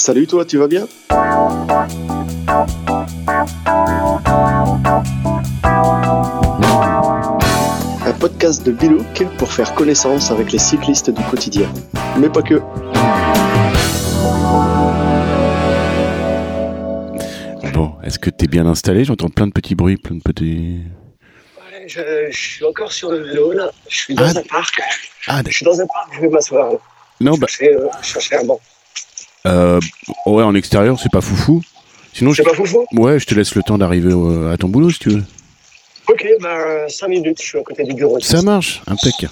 Salut toi, tu vas bien? Un podcast de Bilouk pour faire connaissance avec les cyclistes du quotidien. Mais pas que. Bon, est-ce que tu es bien installé? J'entends plein de petits bruits, plein de petits... Ouais, je, je suis encore sur le vélo là. Je suis dans Ah, un parc. Ah, Je suis dans un parc, je vais m'asseoir. non, bah, Chercher, euh, chercher un banc. Euh, ouais, en extérieur, c'est pas foufou. Sinon, je... C'est pas foufou? Ouais, je te laisse le temps d'arriver au- à ton boulot si tu veux. Ok, bah 5 minutes, je suis à côté du bureau. Ça marche, impec.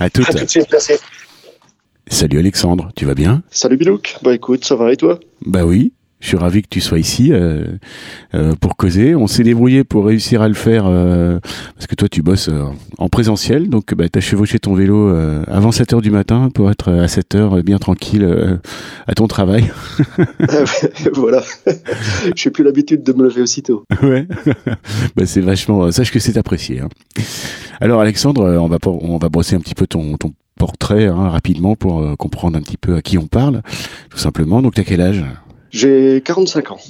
À tout. À tout de suite, merci. Salut Alexandre, tu vas bien? Salut Bilouk, bah écoute, ça va et toi? Bah oui, je suis ravi que tu sois ici euh, euh, pour causer. On s'est débrouillé pour réussir à le faire euh, parce que toi tu bosses euh, en présentiel, donc bah, tu as chevauché ton vélo euh, avant 7h du matin pour être à 7h bien tranquille euh, à ton travail. Voilà, j'ai plus l'habitude de me lever aussitôt. ouais, bah, c'est vachement. Sache que c'est apprécié. hein. Alors Alexandre, euh, on va on va brosser un petit peu ton, ton portrait hein, rapidement pour euh, comprendre un petit peu à qui on parle, tout simplement. Donc t'as quel âge? J'ai 45 ans,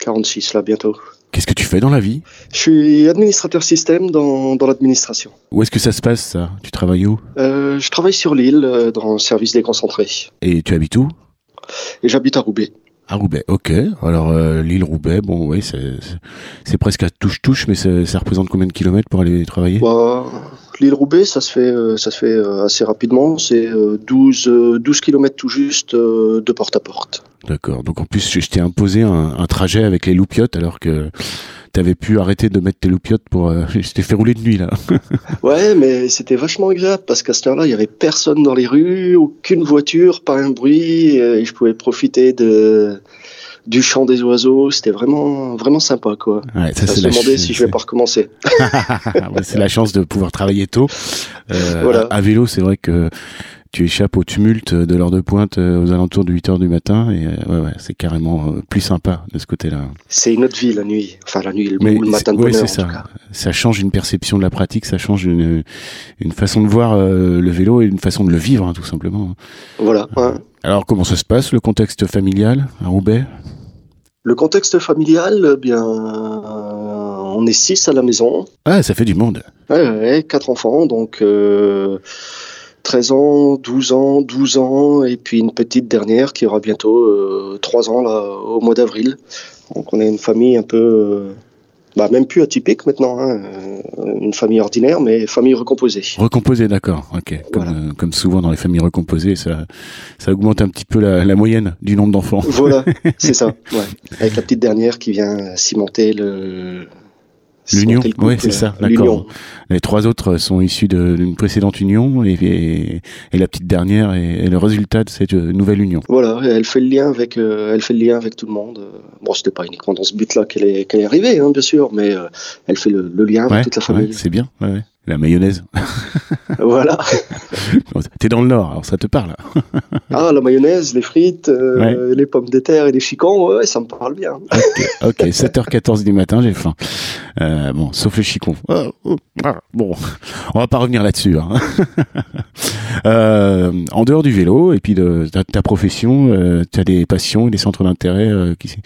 46 là bientôt. Qu'est-ce que tu fais dans la vie? Je suis administrateur système dans, dans l'administration. Où est-ce que ça se passe ça? Tu travailles où? Euh, je travaille sur l'île euh, dans le service déconcentré Et tu habites où? Et j'habite à Roubaix. À Roubaix, ok. Alors euh, l'île Roubaix, bon oui, c'est presque à touche-touche, mais ça, représente combien de kilomètres pour aller travailler? Bah, l'île Roubaix, ça se fait, euh, ça se fait assez rapidement. C'est euh, 12, euh, 12 km tout juste de porte à porte. D'accord. Donc en plus, je, je t'ai imposé un, un trajet avec les loupiottes, alors que t'avais pu arrêter de mettre tes loupiottes pour. euh, je t'ai fait rouler de nuit là. Ouais, mais c'était vachement agréable parce qu'à cette heure-là, il y avait personne dans les rues, aucune voiture, pas un bruit, euh, et je pouvais profiter de du chant des oiseaux. C'était vraiment, vraiment sympa, quoi. Ouais, ça se demander si je vais pas recommencer. C'est la chance de pouvoir travailler tôt. Euh, Voilà. À vélo, c'est vrai que tu échappes au tumulte de l'heure de pointe euh, aux alentours de 8 heures du matin, et euh, ouais, ouais, c'est carrément euh, plus sympa de ce côté-là. C'est une autre vie la nuit. Enfin, la nuit, le, Mais le matin de ouais, heure, tout ça. cas. Ça change une perception de la pratique, ça change une, une façon de voir euh, le vélo et une façon de le vivre, hein, tout simplement. Voilà. Alors, comment ça se passe, le contexte familial à Roubaix? Le contexte familial, eh bien, on est six à la maison. Ah, ça fait du monde. Ouais, ouais, ouais, quatre enfants, donc euh, 13 ans, 12 ans, 12 ans, et puis une petite dernière qui aura bientôt euh, 3 ans là, au mois d'avril. Donc on est une famille un peu, euh, bah, même plus atypique maintenant, hein, euh, une famille ordinaire, mais famille recomposée. Recomposé, d'accord. Ok. Comme, Voilà. euh, comme souvent dans les familles recomposées, ça, ça augmente un petit peu la, la moyenne du nombre d'enfants. Voilà, c'est ça. Ouais. Avec la petite dernière qui vient cimenter le. L'union, ouais, couple, c'est ça, l'union? d'accord. Les trois autres sont issus d'une précédente union et, et, et la petite dernière est, est le résultat de cette euh, nouvelle union. Voilà, elle fait le lien avec, euh, elle fait le lien avec tout le monde. Euh, Bon, c'était pas uniquement dans ce but-là qu'elle est, qu'elle est arrivée, hein, bien sûr, mais euh, elle fait le, le lien avec Ouais, toute la ouais, famille. c'est bien. ouais, ouais. La mayonnaise. voilà. T'es dans le nord, alors ça te parle. Ah, la mayonnaise, les frites, euh, les pommes de terre et les chicons, ouais, ça me parle bien. Ok, 7h14 du matin, j'ai faim. Euh, bon, sauf le chicon. Oh, oh, ah, bon, on va pas revenir là-dessus. hein. Euh, en dehors du vélo et puis de ta, ta profession, tu as des passions et des centres d'intérêt qui,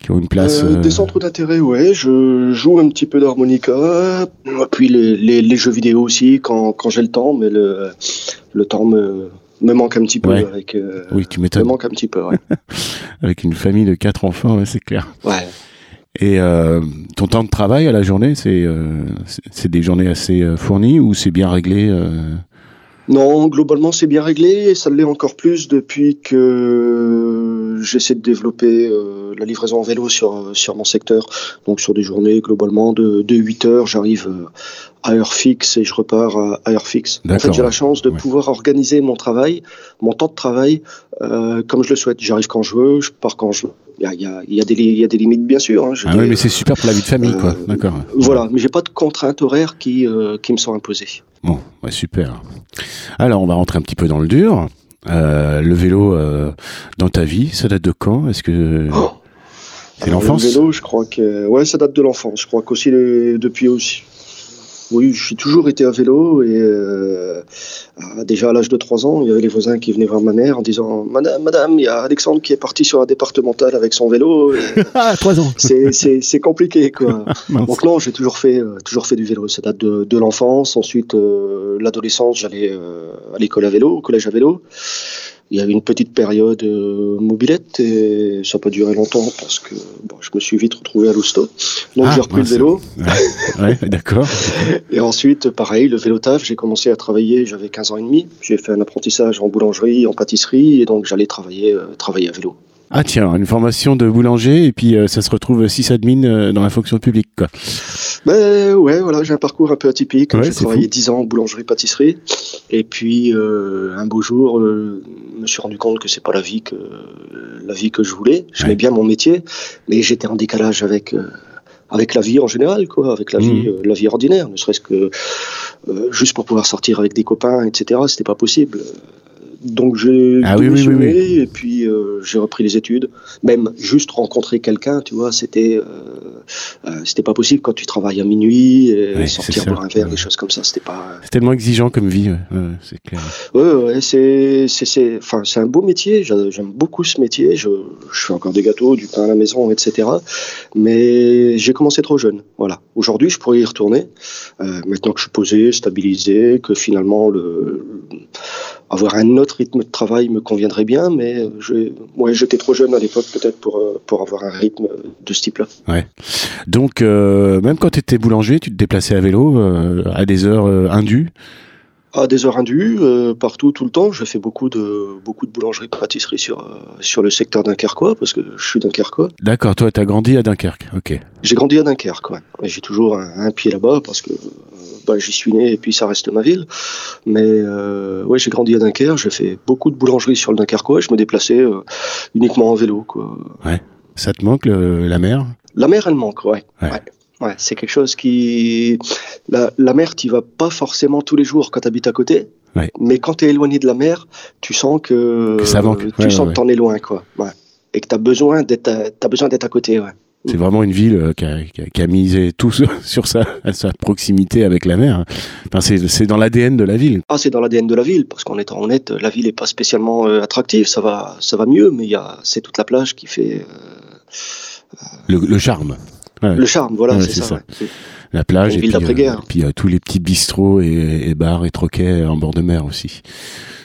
qui ont une place. Des centres d'intérêt, ouais, je joue un petit peu d'harmonica, puis les, les, les jeux vidéo aussi quand, quand j'ai le temps, mais le, le temps me, me manque un petit peu. Ouais. Avec, euh, Oui, tu me m'étonnes. manque un petit peu, ouais. Avec une famille de quatre enfants, ouais, c'est clair. ouais. Et euh, ton temps de travail à la journée, c'est euh, c'est- des journées assez fournies ou c'est bien réglé Non, globalement, c'est bien réglé et ça l'est encore plus depuis que j'essaie de développer euh, la livraison en vélo sur, sur mon secteur. Donc, sur des journées, globalement, de, de 8 heures, j'arrive euh, à heure fixe et je repars à, à heure fixe. En fait, j'ai la chance de ouais. pouvoir organiser mon travail, mon temps de travail, euh, comme je le souhaite. J'arrive quand je veux, je pars quand je veux. Il y y y y a des limites, bien sûr. hein. Ah oui, mais c'est super pour la vie de famille, quoi. Euh, D'accord. Voilà, mais j'ai pas de contraintes horaires qui, euh, qui me sont imposées. Bon, ouais, super. Alors, on va rentrer un petit peu dans le dur. Euh, le vélo euh, dans ta vie, ça date de quand? Est-ce que Oh. c'est l'enfance? Le vélo, je crois que ouais, ça date de l'enfance. Je crois qu'aussi les- depuis aussi Oui, j'ai toujours été à vélo et euh, déjà à l'âge de 3 ans, il y avait les voisins qui venaient voir ma mère en disant Madame, madame, il y a Alexandre qui est parti sur un départemental avec son vélo. ah, 3 ans C'est compliqué quoi. Donc non, j'ai toujours fait, euh, toujours fait du vélo. Ça date de, de l'enfance. Ensuite, euh, l'adolescence, j'allais à l'école à vélo, au collège à vélo il y a eu une petite période euh, mobilette et ça n'a pas duré longtemps parce que bon, je me suis vite retrouvé à l'hosto. Donc ah, j'ai repris le vélo. Ouais, d'accord. et ensuite, pareil, le vélo taf, j'ai commencé à travailler, j'avais 15 ans et demi. J'ai fait un apprentissage en boulangerie, en pâtisserie et donc j'allais travailler, euh, travailler à vélo. Ah tiens, une formation de boulanger et puis euh, ça se retrouve sysadmin euh, dans la fonction publique quoi. Ben ouais, voilà, j'ai un parcours un peu atypique. j'ai travaillé 10 ans en boulangerie-pâtisserie et puis euh, un beau jour, je me suis rendu compte que c'est pas la vie que la vie que je voulais. J'aimais bien mon métier, mais j'étais en décalage avec avec la vie en général, quoi, avec la mmh. vie, la vie ordinaire, ne serait-ce que juste pour pouvoir sortir avec des copains, etc. C'était pas possible. Donc j'ai ah, et puis euh, j'ai repris les études. Même juste rencontrer quelqu'un, tu vois, c'était euh, euh, c'était pas possible quand tu travailles à minuit et sortir boire un verre, des choses comme ça, c'était pas. C'est tellement exigeant comme vie, c'est clair. Ouais, ouais, c'est c'est enfin c'est un beau métier. J'aime beaucoup ce métier. Je, je fais encore des gâteaux, du pain à la maison, etc. Mais j'ai commencé trop jeune. Voilà. Aujourd'hui, je pourrais y retourner. maintenant que je suis posé, stabilisé, que finalement le avoir un autre rythme de travail me conviendrait bien, mais je, ouais, j'étais trop jeune à l'époque peut-être pour, euh, pour avoir un rythme de ce type-là. Ouais. Donc, euh, même quand tu étais boulanger, tu te déplaçais à vélo euh, à des heures indues à des heures indues, partout, tout le temps. Je fais beaucoup de beaucoup de boulangerie, pâtisserie sur sur le secteur dunkerquois parce que je suis dunkerquois. D'accord, toi, tu as grandi à Dunkerque, ok. J'ai grandi à Dunkerque, ouais. J'ai toujours un, pied là-bas parce que bah, j'y suis né et puis ça reste ma ville. Mais euh, ouais, j'ai grandi à Dunkerque, j'ai fait beaucoup de boulangeries sur le Dunkerquois, je me déplaçais euh, uniquement en vélo. Quoi. Ouais. Ça te manque la mer? La mer, elle manque, ouais. ouais. C'est quelque chose qui. La, la mer, tu vas pas forcément tous les jours quand tu habites à côté. Mais quand tu es éloigné de la mer, tu sens que, ça manque. tu sens que tu en es loin. Quoi. Et que tu as besoin d'être à côté. Ouais. C'est vraiment une ville euh, qui a, qui, a, misé tout sur sa, sa proximité avec la mer. Enfin, c'est dans l'ADN de la ville. Ah, c'est dans l'ADN de la ville, parce qu'en étant honnête, la ville n'est pas spécialement euh, attractive. Ça va, ça va mieux, mais c'est toute la plage qui fait euh, le, charme. Le charme, voilà, c'est ça. La plage et puis, puis tous les petits bistrots et, bars et troquets en bord de mer aussi.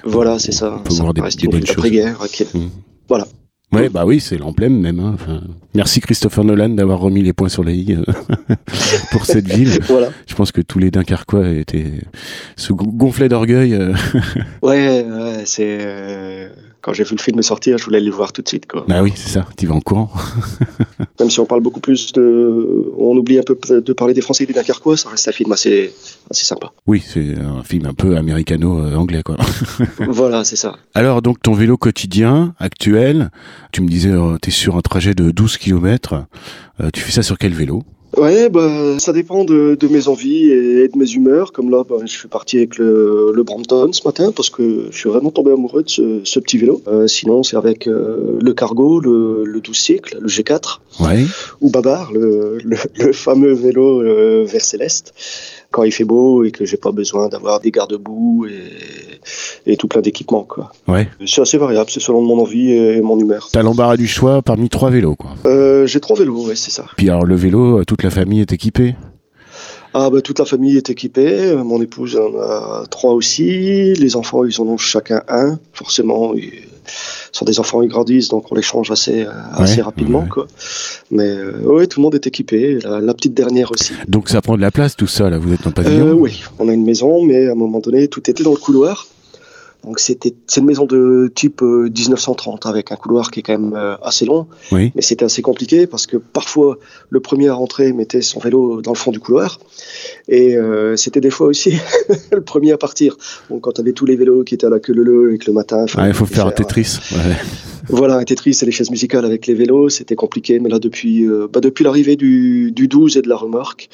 Voilà, c'est ça. On peut voir des, des belles choses. Mmh. Voilà. Ouais, bah oui, c'est l'emblème même. Hein. Enfin, merci Christopher Nolan d'avoir remis les points sur les i euh, pour cette ville. voilà. Je pense que tous les Dunkerquois étaient se gonflaient d'orgueil. Euh. ouais, ouais c'est euh, quand j'ai vu le film sortir, je voulais aller le voir tout de suite. Quoi. Bah oui, c'est ça, tu vas en courant. Même si on parle beaucoup plus de. On oublie un peu de parler des Français et des Dunkerquois, ça reste un film assez, assez sympa. Oui, c'est un film un peu américano-anglais, quoi. voilà, c'est ça. Alors, donc, ton vélo quotidien, actuel, tu me disais, euh, tu es sur un trajet de 12 km. Euh, tu fais ça sur quel vélo? Ouais, bah, ça dépend de, de, mes envies et de mes humeurs. Comme là, bah, je suis parti avec le, le, Brampton ce matin parce que je suis vraiment tombé amoureux de ce, ce petit vélo. Euh, sinon, c'est avec euh, le Cargo, le, le 12 cycle, le G4. Ouais. Ou Babar, le, le fameux vélo euh, vert céleste quand il fait beau et que j'ai pas besoin d'avoir des garde-boue et, et, tout plein d'équipements. Quoi. Ouais. C'est assez variable, c'est selon mon envie et mon humeur. T'as l'embarras du choix parmi trois vélos, quoi. Euh, j'ai trois vélos, ouais, c'est ça. Puis alors le vélo, toute la famille est équipée? Ah bah, toute la famille est équipée, mon épouse en a trois aussi, les enfants ils en ont chacun un, forcément sont des enfants, ils grandissent, donc on les change assez, euh, assez rapidement. Quoi. Mais euh, oui, tout le monde est équipé, la, petite dernière aussi. Donc ça prend de la place tout ça, là, vous êtes en pavillon? Euh, Oui, on a une maison, mais à un moment donné, tout était dans le couloir. Donc c'était c'est une maison de type 1930 avec un couloir qui est quand même assez long. Oui. Mais c'était assez compliqué parce que parfois le premier à rentrer mettait son vélo dans le fond du couloir et c'était des fois aussi le premier à partir. Donc quand tu avais tous les vélos qui étaient à la queue leu et que le matin. Ah, il faut faire un Tetris. Ouais. Voilà, un Tetris et les chaises musicales avec les vélos, c'était compliqué. Mais là, depuis, euh, bah, depuis l'arrivée du, du 12 et de la remorque,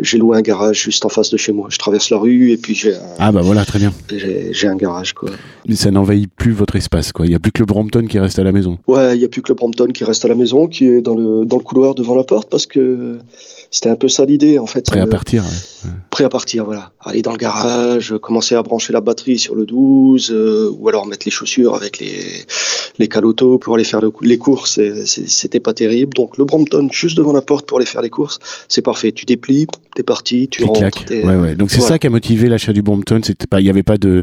j'ai loué un garage juste en face de chez moi. Je traverse la rue et puis j'ai un, Ah bah voilà, très bien. j'ai, un garage, quoi. Mais ça n'envahit plus votre espace, quoi. Il n'y a plus que le Brompton qui reste à la maison. Ouais, il n'y a plus que le Brompton qui reste à la maison, qui est dans le, dans le couloir devant la porte, parce que c'était un peu ça l'idée, en fait. Prêt à Euh, partir. ouais. prêt à partir, voilà. Aller dans le garage, commencer à brancher la batterie sur le 12, euh, ou alors mettre les chaussures avec les, les calotos pour aller faire le- les courses. C'était pas terrible. Donc le Brompton juste devant la porte pour aller faire les courses, c'est parfait. Tu déplies, t'es parti, tu rentres. Ouais, ouais. Donc c'est ça qui a motivé l'achat du Brompton. C'était pas, il n'y avait pas de,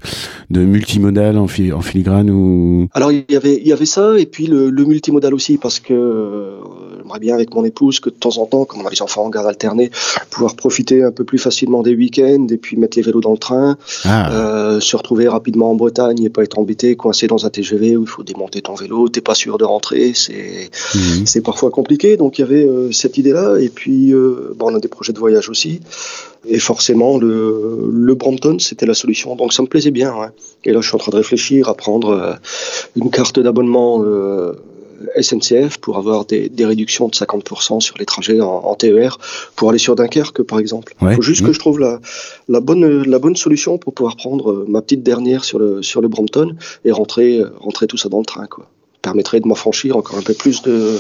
de multimodal en, fi- en filigrane ou? Alors il y avait il y avait ça et puis le, le multimodal aussi parce que euh, j'aimerais bien avec mon épouse que de temps en temps, comme on a les enfants en garde alternée, pouvoir profiter un peu plus facilement des week-ends et puis mettre les vélos dans le train. Ah. Euh, se retrouver rapidement en Bretagne et pas être embêté, coincé dans un TGV où il faut démonter ton vélo, t'es pas sûr de rentrer, c'est Mhm. c'est parfois compliqué. Donc il y avait euh, cette idée-là et puis euh, bon, on a des projets de voyage aussi et forcément le le Brompton c'était la solution. Donc ça me plaisait bien. ouais. Et là je suis en train de réfléchir à prendre une carte d'abonnement. SNCF pour avoir des, des réductions de 50% sur les trajets en, en TER pour aller sur Dunkerque par exemple. Il Ouais. faut juste que je trouve la, la bonne la bonne solution pour pouvoir prendre euh, ma petite dernière sur le sur le Brompton et rentrer euh, rentrer tout ça dans le train quoi. Permettrait de m'affranchir encore un peu plus de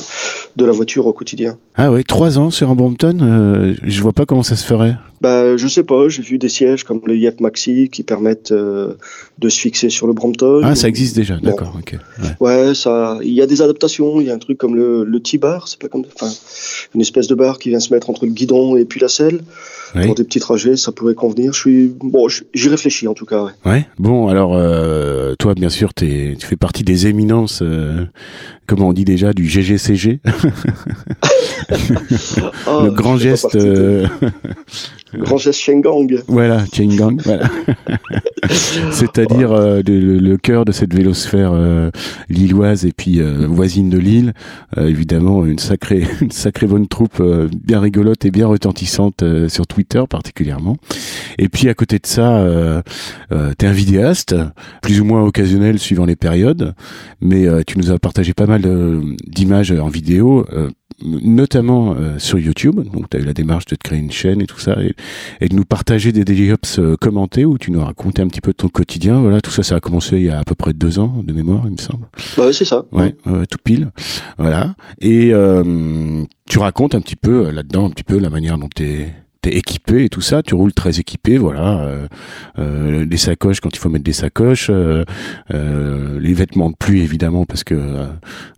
de la voiture au quotidien. Ah ouais, trois ans sur un Brompton. euh, je vois pas comment ça se ferait. Bah je sais pas, j'ai vu des sièges comme le Yep Maxi qui permettent euh, de se fixer sur le Brompton. Ah, ça existe déjà. Bon. D'accord. Ok. Ouais. Ouais, ça, il y a des adaptations. Il y a un truc comme le, le T-bar, c'est pas comme, enfin, une espèce de bar qui vient se mettre entre le guidon et puis la selle. Oui. Pour des petits trajets, ça pourrait convenir. Je suis, bon, j'y réfléchis en tout cas. Ouais. Ouais. Bon, alors euh, toi, bien sûr, tu fais partie des éminences. Comment on dit déjà du GGCG, Ah, le grand geste. de- grand geste Shengang. Voilà, chain gang, voilà. C'est-à-dire euh, le, le- cœur de cette vélosphère euh, lilloise et puis euh, voisine de Lille. Euh, évidemment, une sacrée, une sacrée bonne troupe euh, bien rigolote et bien retentissante euh, sur Twitter particulièrement. Et puis à côté de ça, euh, euh, t'es un vidéaste, plus ou moins occasionnel suivant les périodes, mais euh, tu nous as partagé pas mal d'images en vidéo. Notamment euh, sur YouTube, donc tu as eu la démarche de te créer une chaîne et tout ça, et, et de nous partager des daily ops euh, commentés où tu nous racontais un petit peu de ton quotidien. Voilà, tout ça, ça a commencé il y a à peu près deux ans de mémoire, il me semble. Bah ouais, c'est ça. Ouais, ouais, tout pile. Voilà. Et euh, tu racontes un petit peu là-dedans, un petit peu la manière dont t'es t'es équipé et tout ça, tu roules très équipé, voilà, euh, euh, les sacoches quand il faut mettre des sacoches, euh, euh, les vêtements de pluie évidemment parce que euh,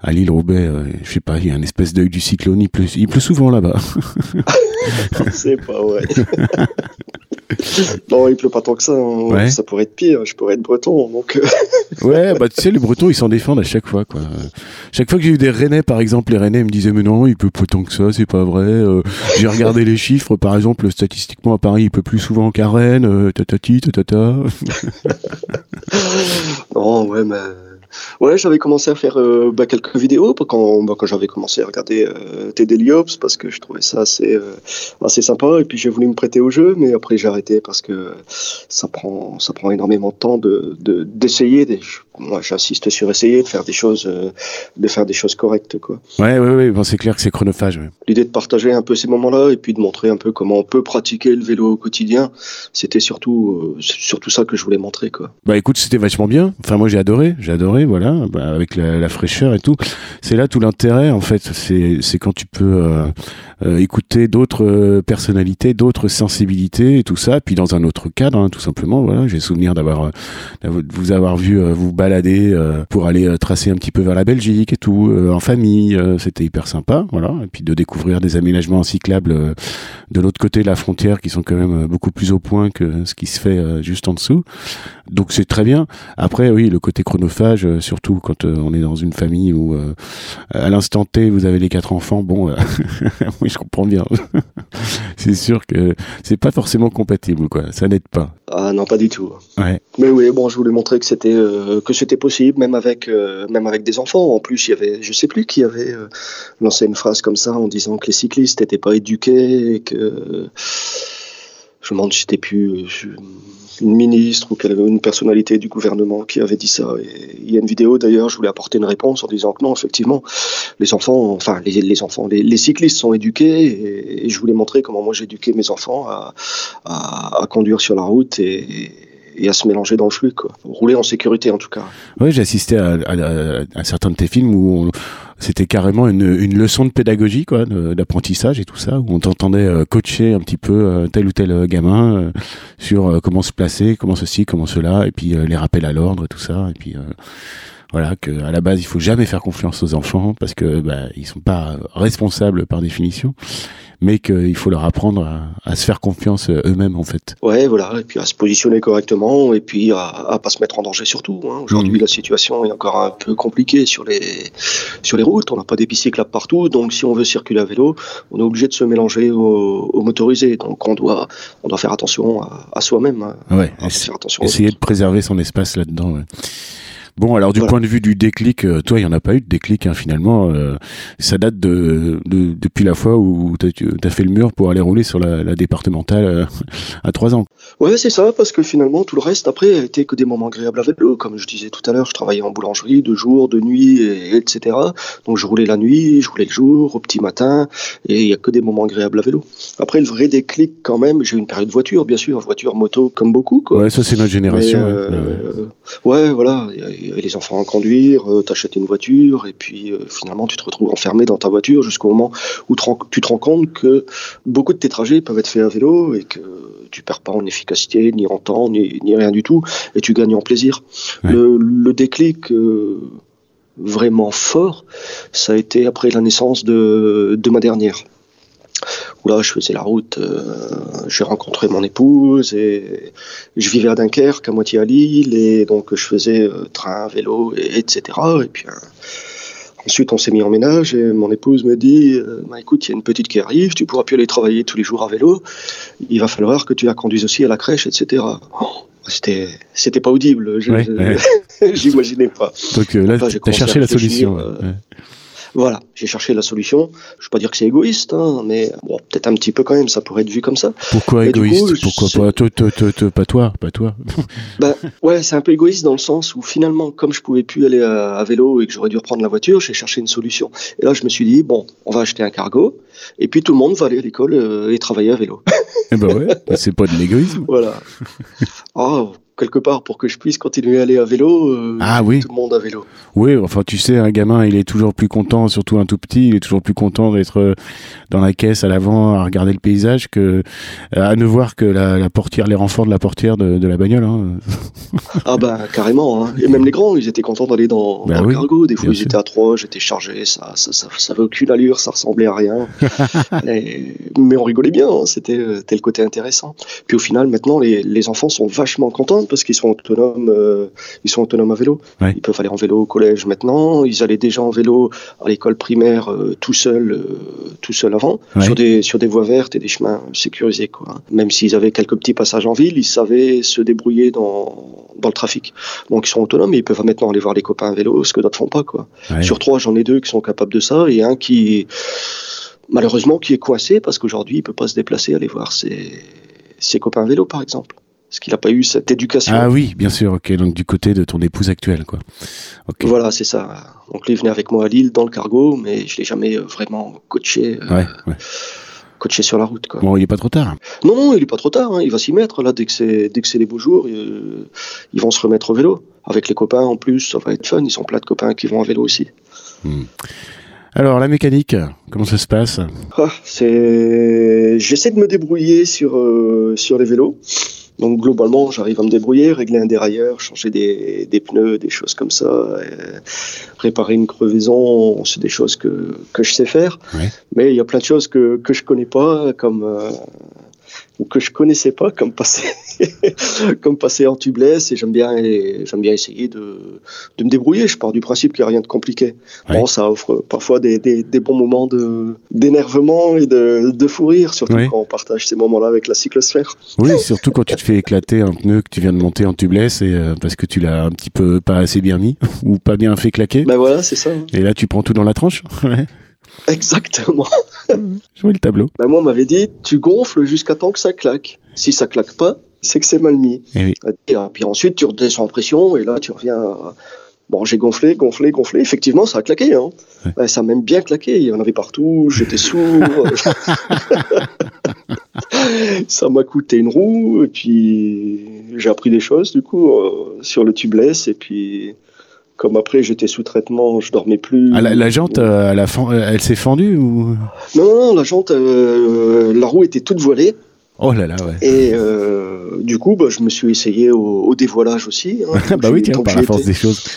à l'île Roubaix, je sais pas, il y a un espèce d'œil du cyclone, il pleut, il pleut souvent là-bas. c'est pas vrai. non, il pleut pas tant que ça. hein. Ouais. Ça pourrait être pire. Je pourrais être breton. Donc, euh, Ouais, bah tu sais, les Bretons, ils s'en défendent à chaque fois, quoi. Chaque fois que j'ai eu des Rennais, par exemple, les Rennais me disaient, mais non, il peut pas tant que ça, c'est pas vrai. Euh, j'ai regardé les chiffres, par exemple, statistiquement, à Paris, il peut plus souvent qu'à Rennes, euh, tatati, tatata. non, ouais, mais. Ouais, j'avais commencé à faire euh, bah, quelques vidéos quand, bah, quand j'avais commencé à regarder euh, Ops parce que je trouvais ça assez, euh, assez sympa et puis j'ai voulu me prêter au jeu mais après j'ai arrêté parce que ça prend, ça prend énormément de temps de, de, d'essayer. Des, moi j'insiste sur essayer de faire des choses, euh, de faire des choses correctes quoi. Ouais, ouais, ouais, bon, c'est clair que c'est chronophage, ouais. L'idée de partager un peu ces moments-là et puis de montrer un peu comment on peut pratiquer le vélo au quotidien, c'était surtout, euh, surtout ça que je voulais montrer quoi. Bah écoute, c'était vachement bien. Enfin, moi j'ai adoré, j'ai adoré, voilà, bah, avec la, la fraîcheur et tout. C'est là tout l'intérêt, en fait. C'est, c'est quand tu peux euh, euh, écouter d'autres euh, personnalités, d'autres sensibilités et tout ça. Puis dans un autre cadre, hein, tout simplement. Voilà, j'ai souvenir d'avoir, euh, vous avoir vu euh, vous balader pour aller tracer un petit peu vers la Belgique et tout, en famille. c'était hyper sympa, voilà. Et puis de découvrir des aménagements cyclables de l'autre côté de la frontière qui sont quand même beaucoup plus au point que ce qui se fait juste en dessous. Donc c'est très bien. Après, oui, le côté chronophage, surtout quand on est dans une famille où à l'instant T vous avez les quatre enfants, bon, oui, je comprends bien. c'est sûr que c'est pas forcément compatible, quoi. Ça n'aide pas. Ah non, pas du tout. Ouais. Mais oui, bon, je voulais montrer que c'était euh, que c'était possible, même avec euh, même avec des enfants. En plus, il y avait, je sais plus qui avait euh, lancé une phrase comme ça en disant que les cyclistes n'étaient pas éduqués et que Je me demande si c'était plus une ministre ou une personnalité du gouvernement qui avait dit ça. Il y a une vidéo d'ailleurs, je voulais apporter une réponse en disant que non, effectivement, les enfants, enfin les, enfants, les, cyclistes sont éduqués et, je voulais montrer comment moi éduqué mes enfants à, à, conduire sur la route et à se mélanger dans le flux, quoi. Rouler en sécurité en tout cas. Oui, j'ai assisté à, à, certains de tes films où c'était carrément une, une, leçon de pédagogie, quoi, d'apprentissage et tout ça, où on t'entendait euh, coacher un petit peu euh, tel ou tel euh, gamin sur comment se placer, comment ceci, comment cela, et puis les rappels à l'ordre, tout ça, et puis voilà que à la base il faut jamais faire confiance aux enfants parce que bah, ils sont pas responsables par définition mais qu'il faut leur apprendre à, se faire confiance euh, eux-mêmes en fait. Ouais, voilà, et puis à se positionner correctement, et puis à, à pas se mettre en danger surtout. Hein. Aujourd'hui, mmh. la situation est encore un peu compliquée sur les sur les routes. On n'a pas des partout, donc si on veut circuler à vélo, on est obligé de se mélanger aux, motorisés. Donc on doit on doit faire attention à, soi-même. Hein. Ouais, faire attention essayer de préserver son espace là-dedans. Ouais. Bon, alors du point de vue du déclic, euh, toi, il n'y en a pas eu de déclic hein, finalement. Euh, ça date de, depuis la fois où tu as, fait le mur pour aller rouler sur la, départementale euh, à trois ans. Ouais, c'est ça, parce que finalement, tout le reste après a été que des moments agréables avec vélo. Comme je disais tout à l'heure, je travaillais en boulangerie de jour, de nuit, etc. Donc je roulais la nuit, je roulais le jour, au petit matin, et il n'y a que des moments agréables à vélo. Après, le vrai déclic quand même, j'ai eu une période voiture, bien sûr, voiture, moto, comme beaucoup. Quoi. Ouais, ça c'est notre génération. ouais, voilà les enfants à conduire, euh, t'achètes une voiture et puis euh, finalement tu te retrouves enfermé dans ta voiture jusqu'au moment où tu te rends compte que beaucoup de tes trajets peuvent être faits à vélo et que tu perds pas en efficacité, ni en temps, ni, rien du tout, et tu gagnes en plaisir. Le, déclic euh, vraiment fort, ça a été après la naissance de ma dernière où là je faisais la route, euh, j'ai rencontré mon épouse et je vivais à Dunkerque, à moitié à Lille, et donc je faisais euh, train, vélo, et, etc. Et puis ensuite on s'est mis en ménage et mon épouse me dit bah, écoute, il y a une petite qui arrive, tu pourras plus aller travailler tous les jours à vélo, il va falloir que tu la conduises aussi à la crèche, etc. c'était c'était pas audible, j'imaginais pas. Donc là, tu as cherché la solution. Voilà, j'ai cherché la solution. Je ne veux pas dire que c'est égoïste, hein, mais bon, peut-être un petit peu quand même, ça pourrait être vu comme ça. Pourquoi égoïste Pourquoi pas toi, toi, Pas toi, pas toi. ben, ouais, c'est un peu égoïste dans le sens où finalement, comme je pouvais plus aller à, vélo et que j'aurais dû reprendre la voiture, j'ai cherché une solution. Et là, je me suis dit, bon, on va acheter un cargo, et puis tout le monde va aller à l'école euh, et travailler à vélo. Eh ben ouais, c'est pas de l'égoïsme. Voilà. Oh, quelque part pour que je puisse continuer à aller à vélo. Euh, ah oui. Tout le monde à vélo. Oui, enfin tu sais, un gamin, il est toujours plus content, surtout un tout petit, il est toujours plus content d'être euh, dans la caisse à l'avant à regarder le paysage que à ne voir que la, portière, les renforts de la portière de, la bagnole. Hein. ah bah carrément. Hein. Et même les grands, ils étaient contents d'aller dans, bah le cargo. Des fois, ils étaient à trois, j'étais chargé, ça, ça, ça, ça, avait aucune allure, ça ressemblait à rien. Mais on rigolait bien, hein. c'était tel côté intéressant. Puis au final, maintenant, les, les enfants sont vachement contents parce qu'ils sont autonomes, euh, ils sont autonomes à vélo. Ils peuvent aller en vélo au collège maintenant. Ils allaient déjà en vélo à l'école primaire euh, tout seul, euh, tout seul avant, sur des sur des voies vertes et des chemins sécurisés quoi. Même s'ils avaient quelques petits passages en ville, ils savaient se débrouiller dans dans le trafic. Donc ils sont autonomes et ils peuvent maintenant aller voir les copains à vélo, ce que d'autres font pas quoi. Sur trois, j'en ai deux qui sont capables de ça et un qui malheureusement qui est coincé parce qu'aujourd'hui il peut pas se déplacer aller voir ses ses copains à vélo par exemple parce qu'il n'a pas eu cette éducation. Ah oui, bien sûr, ok, donc du côté de ton épouse actuelle, quoi. Voilà, c'est ça. Donc lui venait avec moi à Lille dans le cargo, mais je l'ai jamais euh, vraiment coaché. Euh, coaché sur la route. Quoi. Bon, il n'est pas trop tard. Non, non, il n'est pas trop tard. Hein. Il va s'y mettre. Là, dès que c'est dès que c'est les beaux jours, euh, ils vont se remettre au vélo. Avec les copains en plus, ça va être fun. Ils sont plein de copains qui vont à vélo aussi. Hmm. Alors, la mécanique, comment ça se passe? Ah, c'est... J'essaie de me débrouiller sur, sur les vélos. Donc globalement, j'arrive à me débrouiller, régler un dérailleur, changer des, des pneus, des choses comme ça, euh, réparer une crevaison, c'est des choses que, que je sais faire. Mais il y a plein de choses que, que je connais pas, comme euh, que je connaissais pas, comme passer, comme passer en tubeless. Et j'aime bien, j'aime bien essayer de, de, me débrouiller. Je pars du principe qu'il n'y a rien de compliqué. Bon, ça offre parfois des, des, des bons moments de, d'énervement et de, de fou rire, surtout quand on partage ces moments-là avec la cyclosphère. Oui, surtout quand tu te fais éclater un pneu que tu viens de monter en tubeless et euh, parce que tu l'as un petit peu pas assez bien mis ou pas bien fait claquer. Ben voilà, c'est ça. Et là, tu prends tout dans la tranche. Exactement. Vois le tableau. Bah moi, on m'avait dit, tu gonfles jusqu'à temps que ça claque. Si ça claque pas, c'est que c'est mal mis. Eh oui. Et puis ensuite, tu redescends en pression et là, tu reviens. à- Bon, j'ai gonflé, gonflé, gonflé. Effectivement, ça a claqué. Hein. Ouais. Ouais, ça a même bien claqué. Il y en avait partout. J'étais sourd. ça m'a coûté une roue. Et puis, j'ai appris des choses, du coup, euh, sur le tubeless. Et puis, comme après, j'étais sous traitement, je dormais plus. Ah, la, la jante, euh, elle, fen- elle s'est fendue ou? Non, non, non, la jante, euh, la roue était toute voilée. Oh là là, ouais. Et euh, du coup, bah, je me suis essayé au, au dévoilage aussi. hein. bah oui, tiens, par la force des choses.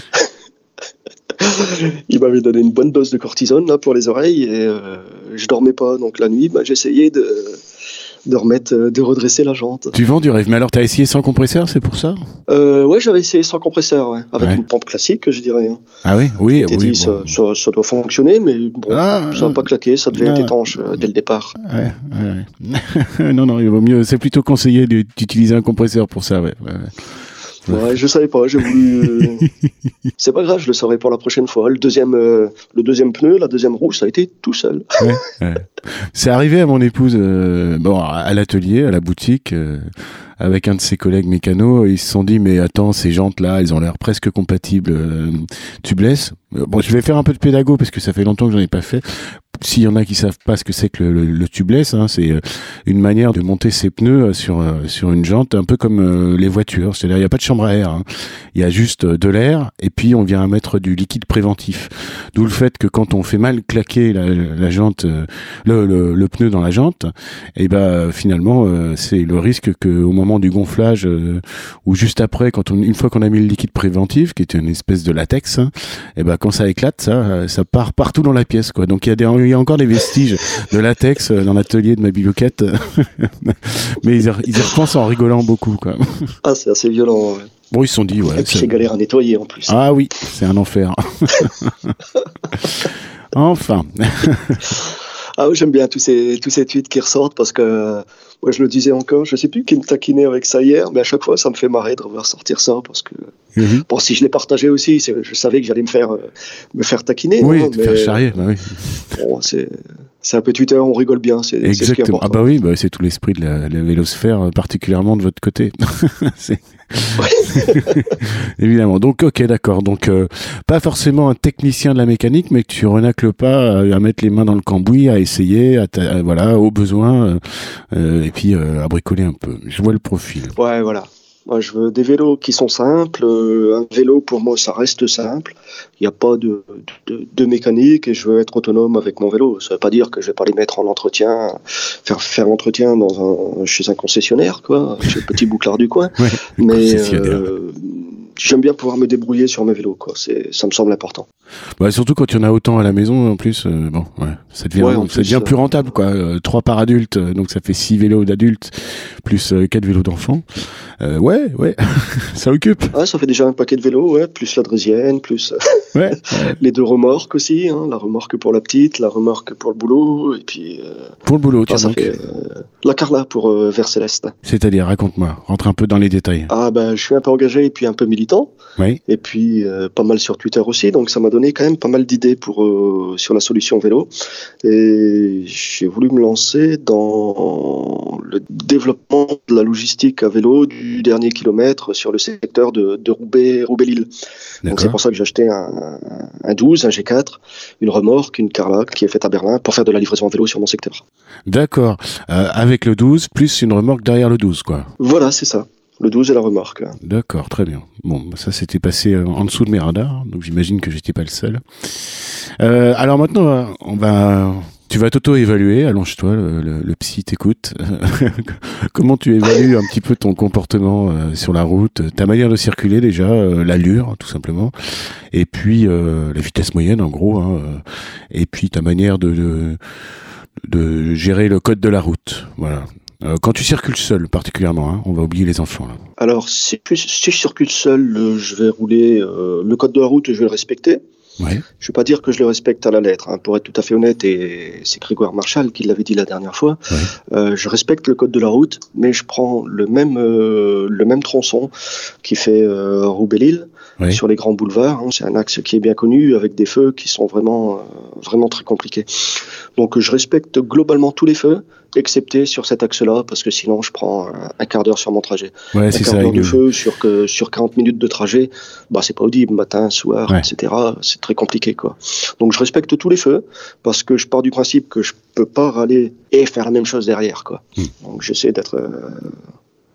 Il m'avait donné une bonne dose de cortisone là, pour les oreilles et euh, je dormais pas. Donc la nuit, bah, j'essayais de, de remettre, euh, de redresser la jante. Tu vends du rêve, mais alors t'as essayé sans compresseur, c'est pour ça? Euh, ouais, j'avais essayé sans compresseur, ouais, avec Ouais. une pompe classique, je dirais. hein. Ah oui, oui, oui. dit, bon. ça, ça, ça doit fonctionner, mais bon, Ah, ça n'a pas claqué, ça devait ah. être étanche euh, dès le départ. Ouais, non, non, il vaut mieux. C'est plutôt conseillé d'utiliser un compresseur pour ça, ouais. Ouais, je savais pas, j'ai voulu. euh, C'est pas grave, je le saurai pour la prochaine fois. Le deuxième, euh, le deuxième pneu, la deuxième roue, ça a été tout seul. C'est arrivé à mon épouse, euh, bon, à l'atelier, à la boutique, euh, avec un de ses collègues mécanos. Ils se sont dit, mais attends, ces jantes-là, elles ont l'air presque compatibles tubeless. Euh, Bon, je vais faire un peu de pédago parce que ça fait longtemps que j'en ai pas fait. S'il y en a qui savent pas ce que c'est que le, le, le tubeless, hein, c'est euh, une manière de monter ses pneus euh, sur euh, sur une jante, un peu comme les voitures. C'est-à-dire, il n'y a pas de chambre à air. hein. Il y a juste de l'air et puis on vient mettre du liquide préventif. D'où le fait que quand on fait mal claquer la, jante, le, le, pneu dans la jante, et ben finalement c'est le risque que au moment du gonflage ou juste après, quand on, une fois qu'on a mis le liquide préventif, qui est une espèce de latex, hein, et ben quand ça éclate, ça, ça part partout dans la pièce, quoi. Donc il y a des, y a encore des vestiges de latex euh, dans l'atelier de ma biloquette, mais ils, ils y repensent en rigolant beaucoup, quoi. Ah, c'est assez violent. ouais. Bon, ils se sont dit, ouais. Et puis ça- c'est galère à nettoyer en plus. ah oui, c'est un enfer. enfin. Ah oui, j'aime bien tous ces, tous ces tweets qui ressortent parce que moi je le disais encore, je sais plus qui me taquinait avec ça hier, mais à chaque fois ça me fait marrer de revoir sortir ça parce que Mhm. bon si je l'ai partagé aussi, je savais que j'allais me faire euh, me faire taquiner. Oui, te mais, faire charrier, bah oui. bon, c'est c'est un peu Twitter, on rigole bien, c'est c'est ce qui est Exactement. Ah bah oui, bah c'est tout l'esprit de la, la vélosphère, euh, particulièrement de votre côté. Évidemment. Donc ok, d'accord. Donc euh, pas forcément un technicien de la mécanique, mais que tu renacles pas à, à mettre les mains dans le cambouis, à essayer, à, ta- à- voilà, au besoin, euh, euh, et puis euh, à bricoler un peu. Je vois le profil. Ouais, voilà. Moi, je veux des vélos qui sont simples. Euh, Un vélo, pour moi, ça reste simple. Il n'y a pas de, de, de mécanique et je veux être autonome avec mon vélo. Ça ne veut pas dire que je vais pas les mettre en entretien, faire, faire l'entretien dans un, chez un concessionnaire, quoi, chez le petit bouclard du coin. Ouais, Mais euh, j'aime bien pouvoir me débrouiller sur mes vélos, quoi. C'est, ça me semble important. Bah, surtout quand il y en a autant à la maison, en plus, euh, bon, ouais, ça devient, Ouais, en ça plus, devient euh, plus rentable, quoi. Euh, trois par adulte, euh, donc ça fait six vélos d'adultes, plus euh, quatre vélos d'enfants. Euh, ouais, ouais, ça occupe. Ah, ça fait déjà un paquet de vélos, ouais, plus la draisienne, plus euh, Ouais. les deux remorques aussi, hein, la remorque pour la petite, la remorque pour le boulot, et puis euh, Pour le boulot, tiens, ça donc. fait euh, la Carla pour euh, Vers Céleste. C'est-à-dire, raconte-moi, rentre un peu dans les détails. Ah ben, je suis un peu engagé et puis un peu militant, Oui. et puis pas mal sur Twitter aussi, donc ça m'a donné quand même pas mal d'idées pour sur la solution vélo, et j'ai voulu me lancer dans le développement de la logistique à vélo du dernier kilomètre sur le secteur de, de Roubaix, Roubaix-Lille. Donc c'est pour ça que j'ai acheté un, un 12, un G4, une remorque, une Carla qui est faite à Berlin pour faire de la livraison en vélo sur mon secteur. D'accord. Euh, avec le 12, plus une remorque derrière le 12, quoi. Voilà, c'est ça. Le 12 et la remorque. D'accord, très bien. Bon, bah, ça s'était passé euh, en dessous de mes radars, donc j'imagine que j'étais pas le seul. Euh, alors maintenant, on va, tu vas t'auto-évaluer. Allonge-toi, le, le- psy t'écoute. Comment tu évalues un petit peu ton comportement euh, sur la route, ta manière de circuler déjà, euh, l'allure tout simplement, et puis euh, la vitesse moyenne en gros, hein, et puis ta manière de, gérer le code de la route. Voilà. Quand tu circules seul, particulièrement, hein, on va oublier les enfants. Alors, si, si je circule seul, je vais rouler le code de la route, je vais le respecter. Ouais. Je ne vais pas dire que je le respecte à la lettre, hein, pour être tout à fait honnête, et c'est Grégoire Marshall qui l'avait dit la dernière fois. Ouais. Euh, je respecte le code de la route, mais je prends le même, euh, le même tronçon qui fait euh, Roubaix-Lille Ouais. sur les grands boulevards. hein. C'est un axe qui est bien connu avec des feux qui sont vraiment, euh, vraiment très compliqués. Donc je respecte globalement tous les feux, excepté sur cet axe-là, parce que sinon je prends un, un quart d'heure sur mon trajet. Ouais, un quart d'heure de feu sur, que, sur 40 minutes de trajet, bah, c'est pas audible, matin, soir, Ouais. etc. C'est très compliqué, quoi. Donc je respecte tous les feux, parce que je pars du principe que je peux pas râler et faire la même chose derrière, quoi. Hmm. Donc j'essaie d'être euh,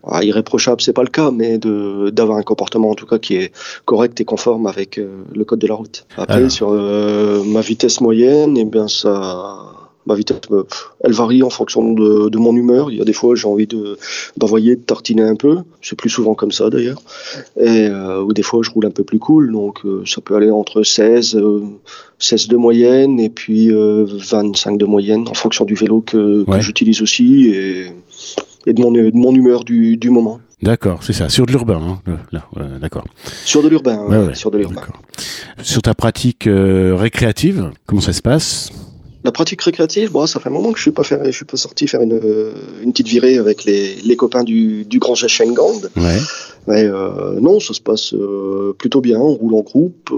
ah, irréprochable, c'est pas le cas, mais de d'avoir un comportement en tout cas qui est correct et conforme avec euh, le code de la route. Après, Alors. sur euh, ma vitesse moyenne, et bien ça. Ma vitesse, euh, pff, elle varie en fonction de, de mon humeur. Il y a des fois, j'ai envie de, d'envoyer, de tartiner un peu. C'est plus souvent comme ça d'ailleurs. Et, euh, ou des fois, je roule un peu plus cool. Donc, euh, ça peut aller entre 16, euh, 16 de moyenne et puis euh, 25 de moyenne en fonction du vélo que, j'utilise aussi et, et de, mon, de mon humeur du, du moment. D'accord, c'est ça. Sur de l'urbain, hein, là, d'accord. Sur de l'urbain. Ouais, sur de l'urbain. Sur ta pratique euh, récréative, comment ça se passe? La pratique récréative, bon, ça fait un moment que je suis pas faire, je suis pas sorti faire une, une petite virée avec les, les copains du, du Grand Gang. Ouais. Mais euh, non, ça se passe euh, plutôt bien. On roule en groupe. euh,